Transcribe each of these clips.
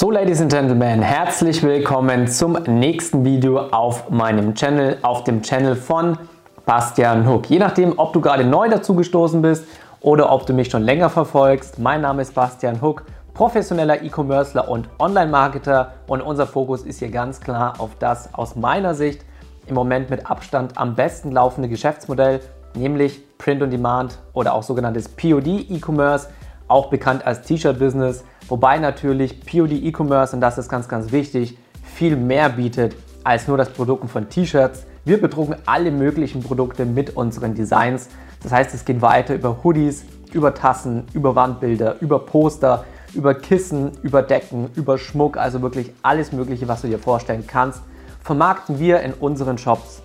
So, Ladies and Gentlemen, herzlich willkommen zum nächsten Video auf meinem Channel, auf dem Channel von Bastian Hook. Je nachdem, ob du gerade neu dazugestoßen bist oder ob du mich schon länger verfolgst. Mein Name ist Bastian Hook, professioneller E-Commercer und Online-Marketer und unser Fokus ist hier ganz klar auf das aus meiner Sicht im Moment mit Abstand am besten laufende Geschäftsmodell, nämlich Print on Demand oder auch sogenanntes POD E-Commerce, auch bekannt als T-Shirt-Business. Wobei natürlich POD E-Commerce, und das ist ganz, ganz wichtig, viel mehr bietet als nur das Produkt von T-Shirts. Wir bedrucken alle möglichen Produkte mit unseren Designs. Das heißt, es geht weiter über Hoodies, über Tassen, über Wandbilder, über Poster, über Kissen, über Decken, über Schmuck, also wirklich alles Mögliche, was du dir vorstellen kannst, vermarkten wir in unseren Shops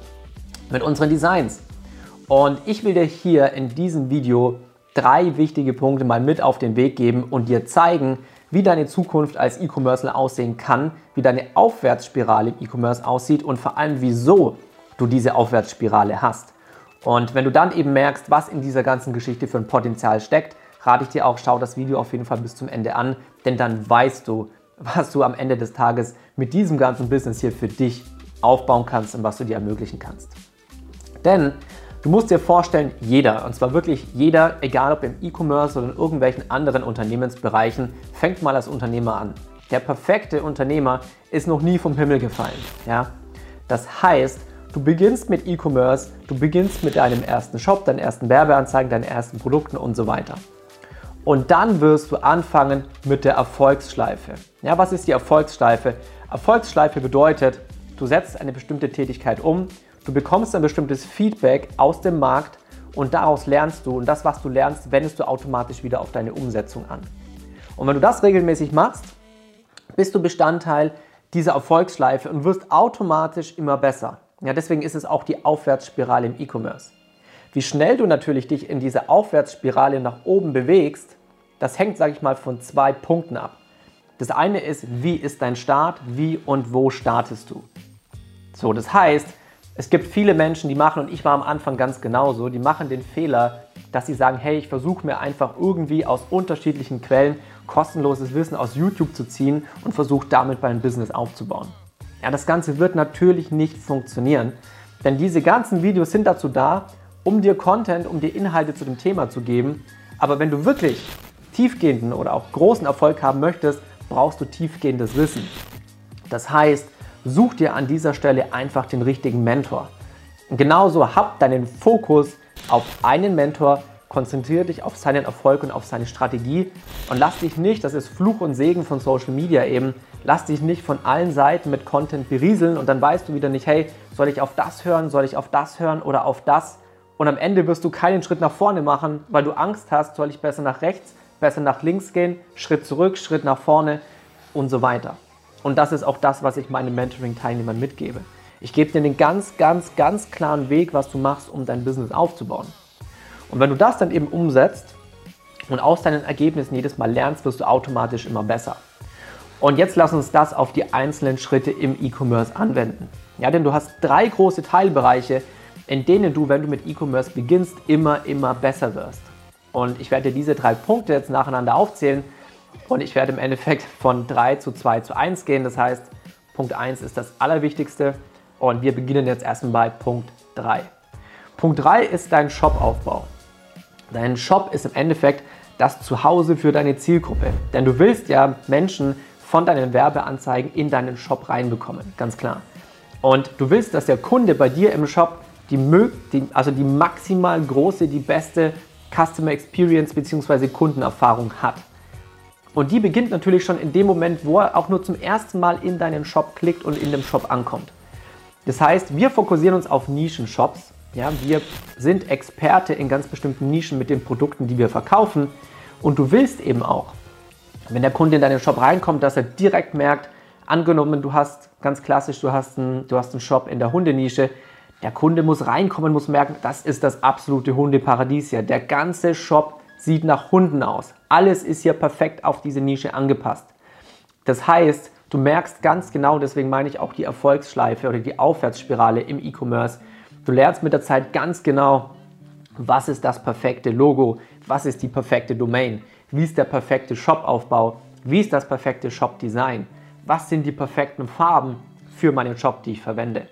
mit unseren Designs. Und ich will dir hier in diesem Video drei wichtige Punkte mal mit auf den Weg geben und dir zeigen, wie deine Zukunft als E-Commercer aussehen kann, wie deine Aufwärtsspirale im E-Commerce aussieht und vor allem, wieso du diese Aufwärtsspirale hast. Und wenn du dann eben merkst, was in dieser ganzen Geschichte für ein Potenzial steckt, rate ich dir auch, schau das Video auf jeden Fall bis zum Ende an, denn dann weißt du, was du am Ende des Tages mit diesem ganzen Business hier für dich aufbauen kannst und was du dir ermöglichen kannst. Denn Du musst dir vorstellen, jeder, und zwar wirklich jeder, egal ob im E-Commerce oder in irgendwelchen anderen Unternehmensbereichen, fängt mal als Unternehmer an. Der perfekte Unternehmer ist noch nie vom Himmel gefallen. Ja? Das heißt, du beginnst mit E-Commerce, du beginnst mit deinem ersten Shop, deinen ersten Werbeanzeigen, deinen ersten Produkten und so weiter. Und dann wirst du anfangen mit der Erfolgsschleife. Ja, was ist die Erfolgsschleife? Erfolgsschleife bedeutet, du setzt eine bestimmte Tätigkeit um Du bekommst ein bestimmtes Feedback aus dem Markt und daraus lernst du und das, was du lernst, wendest du automatisch wieder auf deine Umsetzung an. Und wenn du das regelmäßig machst, bist du Bestandteil dieser Erfolgsschleife und wirst automatisch immer besser. Ja, deswegen ist es auch die Aufwärtsspirale im E-Commerce. Wie schnell du natürlich dich in diese Aufwärtsspirale nach oben bewegst, das hängt, sage ich mal, von zwei Punkten ab. Das eine ist, wie ist dein Start, wie und wo startest du. So, das heißt, es gibt viele Menschen, die machen, und ich war am Anfang ganz genauso, die machen den Fehler, dass sie sagen, hey, ich versuche mir einfach irgendwie aus unterschiedlichen Quellen kostenloses Wissen aus YouTube zu ziehen und versuche damit mein Business aufzubauen. Ja, das Ganze wird natürlich nicht funktionieren, denn diese ganzen Videos sind dazu da, um dir Content, um dir Inhalte zu dem Thema zu geben. Aber wenn du wirklich tiefgehenden oder auch großen Erfolg haben möchtest, brauchst du tiefgehendes Wissen. Das heißt, Such dir an dieser Stelle einfach den richtigen Mentor. Und genauso hab deinen Fokus auf einen Mentor, konzentriere dich auf seinen Erfolg und auf seine Strategie und lass dich nicht, das ist Fluch und Segen von Social Media eben, lass dich nicht von allen Seiten mit Content berieseln und dann weißt du wieder nicht, hey, soll ich auf das hören, soll ich auf das hören oder auf das? Und am Ende wirst du keinen Schritt nach vorne machen, weil du Angst hast, soll ich besser nach rechts, besser nach links gehen, Schritt zurück, Schritt nach vorne und so weiter. Und das ist auch das, was ich meinen Mentoring-Teilnehmern mitgebe. Ich gebe dir den ganz, ganz, ganz klaren Weg, was du machst, um dein Business aufzubauen. Und wenn du das dann eben umsetzt und aus deinen Ergebnissen jedes Mal lernst, wirst du automatisch immer besser. Und jetzt lass uns das auf die einzelnen Schritte im E-Commerce anwenden. Ja, denn du hast drei große Teilbereiche, in denen du, wenn du mit E-Commerce beginnst, immer, immer besser wirst. Und ich werde dir diese drei Punkte jetzt nacheinander aufzählen und ich werde im Endeffekt von 3 zu 2 zu 1 gehen. Das heißt, Punkt 1 ist das Allerwichtigste. Und wir beginnen jetzt erstmal bei Punkt 3. Punkt 3 ist dein Shopaufbau. Dein Shop ist im Endeffekt das Zuhause für deine Zielgruppe. Denn du willst ja Menschen von deinen Werbeanzeigen in deinen Shop reinbekommen, ganz klar. Und du willst, dass der Kunde bei dir im Shop die, die, also die maximal große, die beste Customer Experience bzw. Kundenerfahrung hat. Und die beginnt natürlich schon in dem Moment, wo er auch nur zum ersten Mal in deinen Shop klickt und in dem Shop ankommt. Das heißt, wir fokussieren uns auf Nischen-Shops. Ja, wir sind Experte in ganz bestimmten Nischen mit den Produkten, die wir verkaufen. Und du willst eben auch, wenn der Kunde in deinen Shop reinkommt, dass er direkt merkt, angenommen, du hast ganz klassisch, du hast einen, du hast einen Shop in der Hundenische, der Kunde muss reinkommen, muss merken, das ist das absolute Hundeparadies hier. Der ganze Shop sieht nach Hunden aus. Alles ist hier perfekt auf diese Nische angepasst. Das heißt, du merkst ganz genau, deswegen meine ich auch die Erfolgsschleife oder die Aufwärtsspirale im E-Commerce. Du lernst mit der Zeit ganz genau, was ist das perfekte Logo, was ist die perfekte Domain, wie ist der perfekte Shopaufbau Wie ist das perfekte Shop-Design? Was sind die perfekten Farben für meinen Shop, die ich verwende?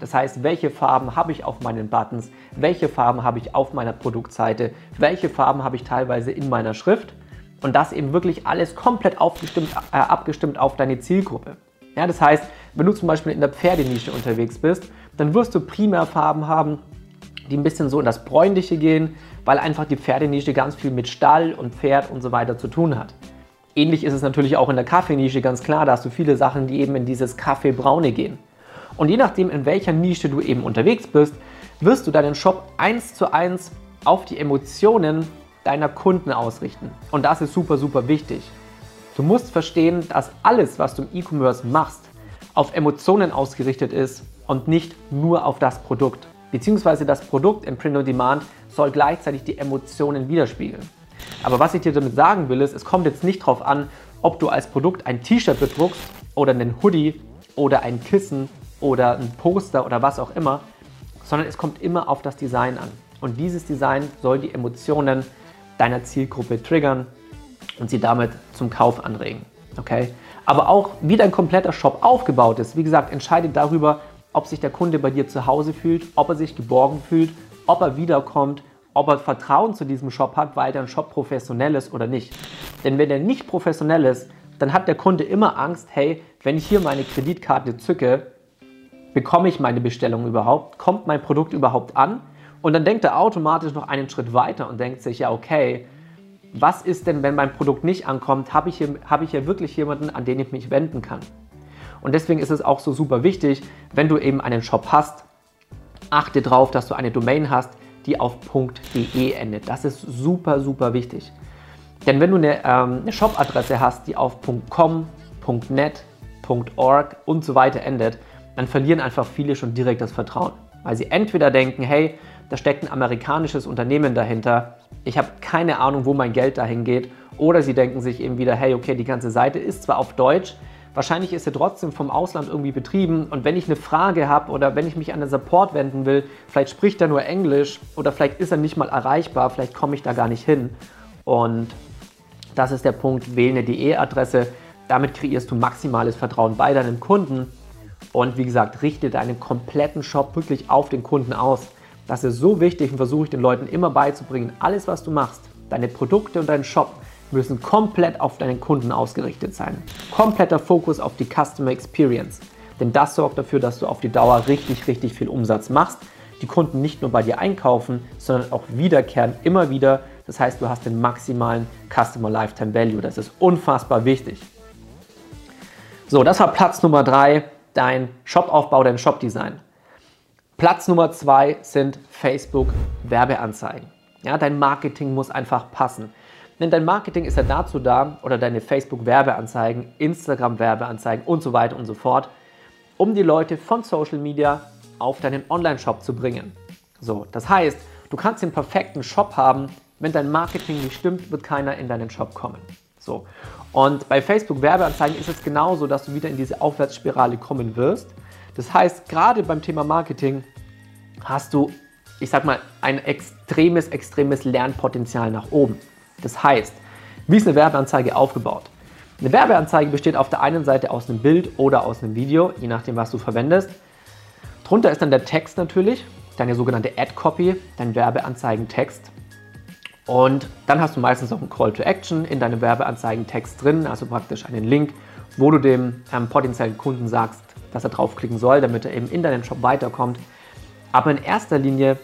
Das heißt, welche Farben habe ich auf meinen Buttons? Welche Farben habe ich auf meiner Produktseite? Welche Farben habe ich teilweise in meiner Schrift? Und das eben wirklich alles komplett äh, abgestimmt auf deine Zielgruppe. Ja, das heißt, wenn du zum Beispiel in der Pferdenische unterwegs bist, dann wirst du primär Farben haben, die ein bisschen so in das Bräunliche gehen, weil einfach die Pferdenische ganz viel mit Stall und Pferd und so weiter zu tun hat. Ähnlich ist es natürlich auch in der Kaffeenische ganz klar, da hast du viele Sachen, die eben in dieses Kaffeebraune gehen. Und je nachdem, in welcher Nische du eben unterwegs bist, wirst du deinen Shop eins zu eins auf die Emotionen deiner Kunden ausrichten. Und das ist super, super wichtig. Du musst verstehen, dass alles, was du im E-Commerce machst, auf Emotionen ausgerichtet ist und nicht nur auf das Produkt. Beziehungsweise das Produkt im Print on Demand soll gleichzeitig die Emotionen widerspiegeln. Aber was ich dir damit sagen will, ist, es kommt jetzt nicht darauf an, ob du als Produkt ein T-Shirt bedruckst oder einen Hoodie oder ein Kissen oder ein Poster oder was auch immer, sondern es kommt immer auf das Design an. Und dieses Design soll die Emotionen deiner Zielgruppe triggern und sie damit zum Kauf anregen. Okay? Aber auch wie dein kompletter Shop aufgebaut ist, wie gesagt, entscheidet darüber, ob sich der Kunde bei dir zu Hause fühlt, ob er sich geborgen fühlt, ob er wiederkommt, ob er Vertrauen zu diesem Shop hat, weil dein Shop professionell ist oder nicht. Denn wenn er nicht professionell ist, dann hat der Kunde immer Angst, hey, wenn ich hier meine Kreditkarte zücke, bekomme ich meine Bestellung überhaupt? Kommt mein Produkt überhaupt an? Und dann denkt er automatisch noch einen Schritt weiter und denkt sich, ja, okay, was ist denn, wenn mein Produkt nicht ankommt? Habe ich, hier, habe ich hier wirklich jemanden, an den ich mich wenden kann? Und deswegen ist es auch so super wichtig, wenn du eben einen Shop hast, achte darauf, dass du eine Domain hast, die auf .de endet. Das ist super, super wichtig. Denn wenn du eine, ähm, eine Shop-Adresse hast, die auf .com, .net, .org und so weiter endet, dann verlieren einfach viele schon direkt das Vertrauen. Weil sie entweder denken, hey, da steckt ein amerikanisches Unternehmen dahinter, ich habe keine Ahnung, wo mein Geld dahin geht, oder sie denken sich eben wieder, hey, okay, die ganze Seite ist zwar auf Deutsch, wahrscheinlich ist sie trotzdem vom Ausland irgendwie betrieben und wenn ich eine Frage habe oder wenn ich mich an den Support wenden will, vielleicht spricht er nur Englisch oder vielleicht ist er nicht mal erreichbar, vielleicht komme ich da gar nicht hin. Und das ist der Punkt, wähle eine DE-Adresse. Damit kreierst du maximales Vertrauen bei deinem Kunden und wie gesagt, richte deinen kompletten Shop wirklich auf den Kunden aus. Das ist so wichtig und versuche ich den Leuten immer beizubringen. Alles, was du machst, deine Produkte und dein Shop müssen komplett auf deinen Kunden ausgerichtet sein. Kompletter Fokus auf die Customer Experience. Denn das sorgt dafür, dass du auf die Dauer richtig, richtig viel Umsatz machst. Die Kunden nicht nur bei dir einkaufen, sondern auch wiederkehren immer wieder. Das heißt, du hast den maximalen Customer Lifetime Value. Das ist unfassbar wichtig. So, das war Platz Nummer drei dein Shopaufbau, dein Shopdesign. Platz Nummer zwei sind Facebook Werbeanzeigen. Ja, dein Marketing muss einfach passen. Denn dein Marketing ist ja dazu da, oder deine Facebook Werbeanzeigen, Instagram Werbeanzeigen und so weiter und so fort, um die Leute von Social Media auf deinen Online-Shop zu bringen. So, das heißt, du kannst den perfekten Shop haben, wenn dein Marketing nicht stimmt, wird keiner in deinen Shop kommen. So. Und bei Facebook Werbeanzeigen ist es genauso, dass du wieder in diese Aufwärtsspirale kommen wirst. Das heißt, gerade beim Thema Marketing hast du, ich sag mal, ein extremes, extremes Lernpotenzial nach oben. Das heißt, wie ist eine Werbeanzeige aufgebaut? Eine Werbeanzeige besteht auf der einen Seite aus einem Bild oder aus einem Video, je nachdem, was du verwendest. Drunter ist dann der Text natürlich, deine sogenannte Ad-Copy, dein Werbeanzeigentext. Und dann hast du meistens auch einen Call to Action in deinem Werbeanzeigentext drin, also praktisch einen Link, wo du dem ähm, potenziellen Kunden sagst, dass er draufklicken soll, damit er eben in deinen Shop weiterkommt. Aber in erster Linie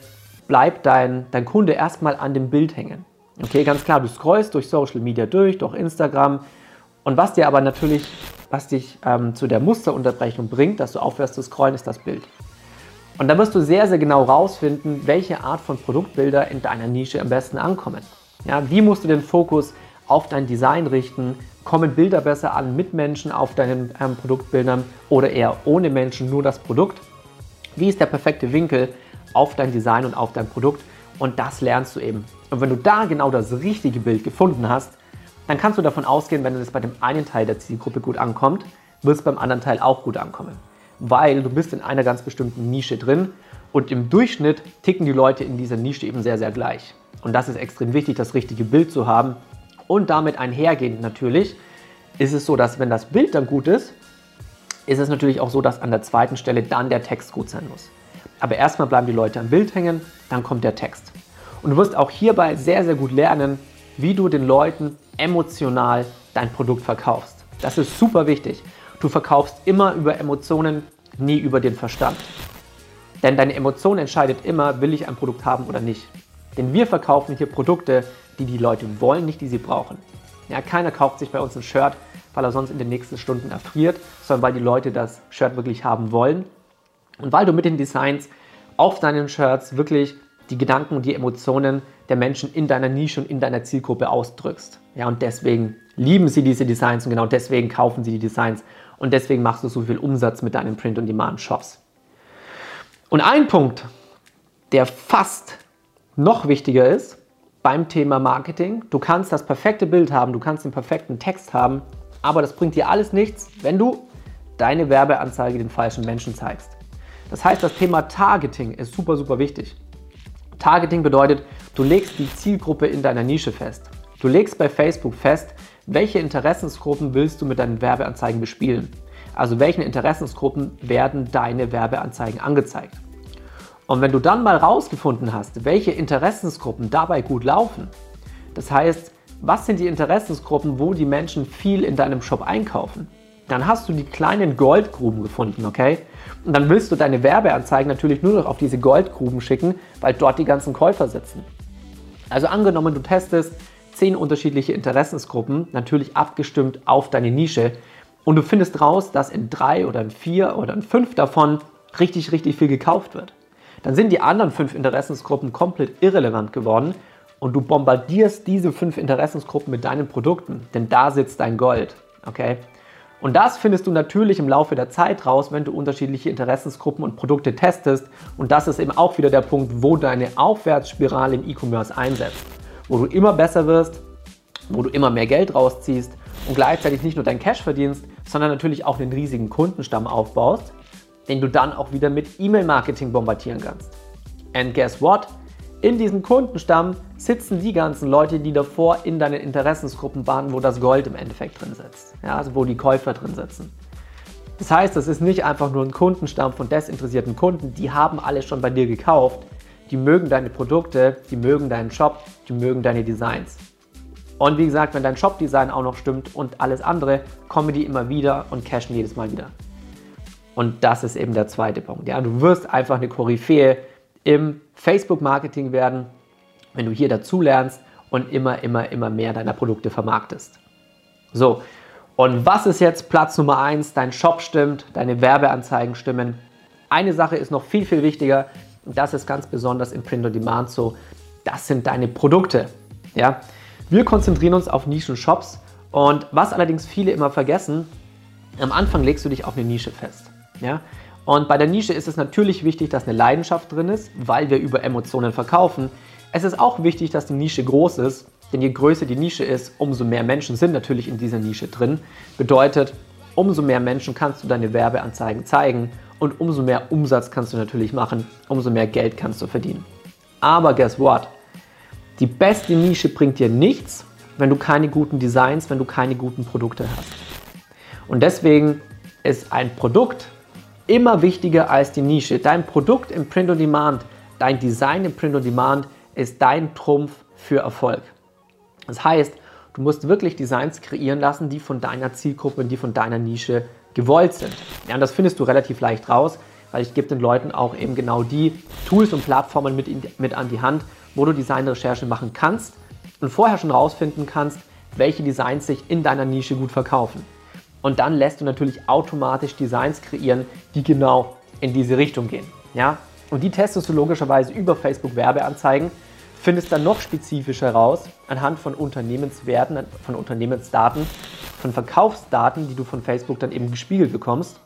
bleibt dein, dein Kunde erstmal an dem Bild hängen. Okay, ganz klar, du scrollst durch Social Media durch, durch Instagram. Und was dir aber natürlich, was dich ähm, zu der Musterunterbrechung bringt, dass du aufhörst zu scrollen, ist das Bild. Und da wirst du sehr, sehr genau rausfinden, welche Art von Produktbilder in deiner Nische am besten ankommen. Ja, wie musst du den Fokus auf dein Design richten? Kommen Bilder besser an mit Menschen auf deinen ähm, Produktbildern oder eher ohne Menschen, nur das Produkt? Wie ist der perfekte Winkel auf dein Design und auf dein Produkt? Und das lernst du eben. Und wenn du da genau das richtige Bild gefunden hast, dann kannst du davon ausgehen, wenn es bei dem einen Teil der Zielgruppe gut ankommt, wird es beim anderen Teil auch gut ankommen weil du bist in einer ganz bestimmten Nische drin und im Durchschnitt ticken die Leute in dieser Nische eben sehr, sehr gleich. Und das ist extrem wichtig, das richtige Bild zu haben und damit einhergehend natürlich ist es so, dass wenn das Bild dann gut ist, ist es natürlich auch so, dass an der zweiten Stelle dann der Text gut sein muss. Aber erstmal bleiben die Leute am Bild hängen, dann kommt der Text. Und du wirst auch hierbei sehr, sehr gut lernen, wie du den Leuten emotional dein Produkt verkaufst. Das ist super wichtig. Du verkaufst immer über Emotionen, nie über den Verstand. Denn deine Emotion entscheidet immer, will ich ein Produkt haben oder nicht. Denn wir verkaufen hier Produkte, die die Leute wollen, nicht die sie brauchen. Ja, keiner kauft sich bei uns ein Shirt, weil er sonst in den nächsten Stunden erfriert, sondern weil die Leute das Shirt wirklich haben wollen. Und weil du mit den Designs auf deinen Shirts wirklich die Gedanken und die Emotionen der Menschen in deiner Nische und in deiner Zielgruppe ausdrückst. Ja, und deswegen lieben sie diese Designs und genau deswegen kaufen sie die Designs und deswegen machst du so viel Umsatz mit deinen Print-on-Demand-Shops. Und ein Punkt, der fast noch wichtiger ist beim Thema Marketing, du kannst das perfekte Bild haben, du kannst den perfekten Text haben, aber das bringt dir alles nichts, wenn du deine Werbeanzeige den falschen Menschen zeigst. Das heißt, das Thema Targeting ist super, super wichtig. Targeting bedeutet, du legst die Zielgruppe in deiner Nische fest. Du legst bei Facebook fest, welche Interessensgruppen willst du mit deinen Werbeanzeigen bespielen. Also welchen Interessensgruppen werden deine Werbeanzeigen angezeigt. Und wenn du dann mal rausgefunden hast, welche Interessensgruppen dabei gut laufen, das heißt, was sind die Interessensgruppen, wo die Menschen viel in deinem Shop einkaufen, dann hast du die kleinen Goldgruben gefunden, okay? Und dann willst du deine Werbeanzeigen natürlich nur noch auf diese Goldgruben schicken, weil dort die ganzen Käufer sitzen. Also angenommen, du testest zehn unterschiedliche Interessensgruppen, natürlich abgestimmt auf deine Nische, und du findest raus, dass in drei oder in vier oder in fünf davon richtig, richtig viel gekauft wird. Dann sind die anderen fünf Interessensgruppen komplett irrelevant geworden und du bombardierst diese fünf Interessensgruppen mit deinen Produkten, denn da sitzt dein Gold. Okay? Und das findest du natürlich im Laufe der Zeit raus, wenn du unterschiedliche Interessensgruppen und Produkte testest. Und das ist eben auch wieder der Punkt, wo deine Aufwärtsspirale im E-Commerce einsetzt. Wo du immer besser wirst, wo du immer mehr Geld rausziehst und gleichzeitig nicht nur dein Cash verdienst, sondern natürlich auch einen riesigen Kundenstamm aufbaust, den du dann auch wieder mit E-Mail-Marketing bombardieren kannst. And guess what? In diesem Kundenstamm sitzen die ganzen Leute, die davor in deinen Interessensgruppen waren, wo das Gold im Endeffekt drin sitzt. Ja, also wo die Käufer drin sitzen. Das heißt, es ist nicht einfach nur ein Kundenstamm von desinteressierten Kunden, die haben alle schon bei dir gekauft. Die mögen deine Produkte, die mögen deinen Shop, die mögen deine Designs. Und wie gesagt, wenn dein Shop-Design auch noch stimmt und alles andere, kommen die immer wieder und cashen jedes Mal wieder. Und das ist eben der zweite Punkt. Ja, du wirst einfach eine Koryphäe im Facebook-Marketing werden, wenn du hier dazu lernst und immer, immer, immer mehr deiner Produkte vermarktest. So, und was ist jetzt Platz Nummer 1? Dein Shop stimmt, deine Werbeanzeigen stimmen. Eine Sache ist noch viel, viel wichtiger das ist ganz besonders im Print on Demand so. Das sind deine Produkte. Ja? Wir konzentrieren uns auf Nischen-Shops und was allerdings viele immer vergessen, am Anfang legst du dich auf eine Nische fest. Ja? Und bei der Nische ist es natürlich wichtig, dass eine Leidenschaft drin ist, weil wir über Emotionen verkaufen. Es ist auch wichtig, dass die Nische groß ist, denn je größer die Nische ist, umso mehr Menschen sind natürlich in dieser Nische drin. Bedeutet, umso mehr Menschen kannst du deine Werbeanzeigen zeigen und umso mehr Umsatz kannst du natürlich machen, umso mehr Geld kannst du verdienen. Aber guess what? Die beste Nische bringt dir nichts, wenn du keine guten Designs, wenn du keine guten Produkte hast. Und deswegen ist ein Produkt immer wichtiger als die Nische. Dein Produkt im Print on Demand, dein Design im Print on Demand ist dein Trumpf für Erfolg. Das heißt, du musst wirklich Designs kreieren lassen, die von deiner Zielgruppe, die von deiner Nische gewollt sind. Ja, und das findest du relativ leicht raus, weil ich gebe den Leuten auch eben genau die Tools und Plattformen mit, mit an die Hand, wo du Designrecherche machen kannst und vorher schon rausfinden kannst, welche Designs sich in deiner Nische gut verkaufen. Und dann lässt du natürlich automatisch Designs kreieren, die genau in diese Richtung gehen. Ja? Und die testest du logischerweise über Facebook Werbeanzeigen, findest dann noch spezifischer raus anhand von Unternehmenswerten, von Unternehmensdaten, von Verkaufsdaten, die du von Facebook dann eben gespiegelt bekommst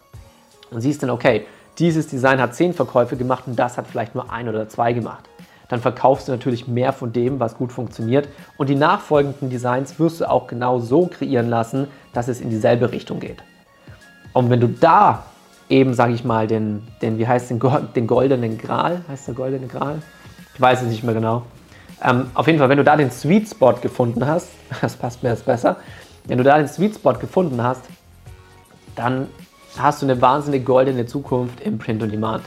und siehst dann, okay, dieses Design hat zehn Verkäufe gemacht und das hat vielleicht nur ein oder zwei gemacht. Dann verkaufst du natürlich mehr von dem, was gut funktioniert und die nachfolgenden Designs wirst du auch genau so kreieren lassen, dass es in dieselbe Richtung geht. Und wenn du da eben, sage ich mal, den, den, wie heißt den, den goldenen Gral, heißt der goldene Gral? Ich weiß es nicht mehr genau. Ähm, auf jeden Fall, wenn du da den Sweet Spot gefunden hast, das passt mir jetzt besser, Wenn du da den Sweet Spot gefunden hast, dann hast du eine wahnsinnig goldene Zukunft im Print on Demand.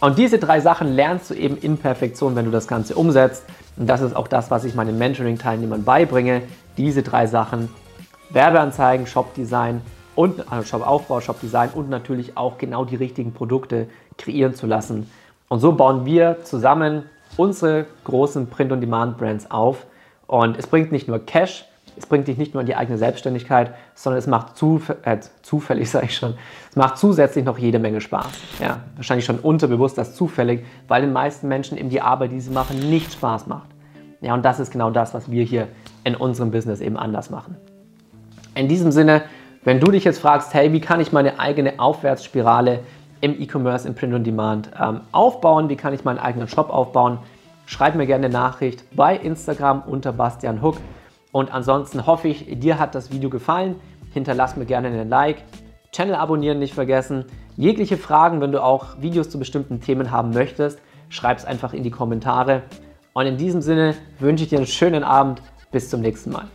Und diese drei Sachen lernst du eben in Perfektion, wenn du das Ganze umsetzt. Und das ist auch das, was ich meinen Mentoring-Teilnehmern beibringe. Diese drei Sachen: Werbeanzeigen, Shop-Design und also Shop-Aufbau, Shop-Design und natürlich auch genau die richtigen Produkte kreieren zu lassen. Und so bauen wir zusammen unsere großen Print-on-Demand-Brands auf. Und es bringt nicht nur Cash, es bringt dich nicht nur in die eigene Selbstständigkeit, sondern es macht zuf äh, zufällig, sage ich schon, es macht zusätzlich noch jede Menge Spaß. Ja, wahrscheinlich schon unterbewusst das zufällig, weil den meisten Menschen eben die Arbeit, die sie machen, nicht Spaß macht. Ja, und das ist genau das, was wir hier in unserem Business eben anders machen. In diesem Sinne, wenn du dich jetzt fragst, hey, wie kann ich meine eigene Aufwärtsspirale im E-Commerce, im Print on Demand ähm, aufbauen, wie kann ich meinen eigenen Shop aufbauen, schreib mir gerne eine Nachricht bei Instagram unter Bastian Hook. Und ansonsten hoffe ich, dir hat das Video gefallen. Hinterlass mir gerne einen Like. Channel abonnieren nicht vergessen. Jegliche Fragen, wenn du auch Videos zu bestimmten Themen haben möchtest, schreib es einfach in die Kommentare. Und in diesem Sinne wünsche ich dir einen schönen Abend. Bis zum nächsten Mal.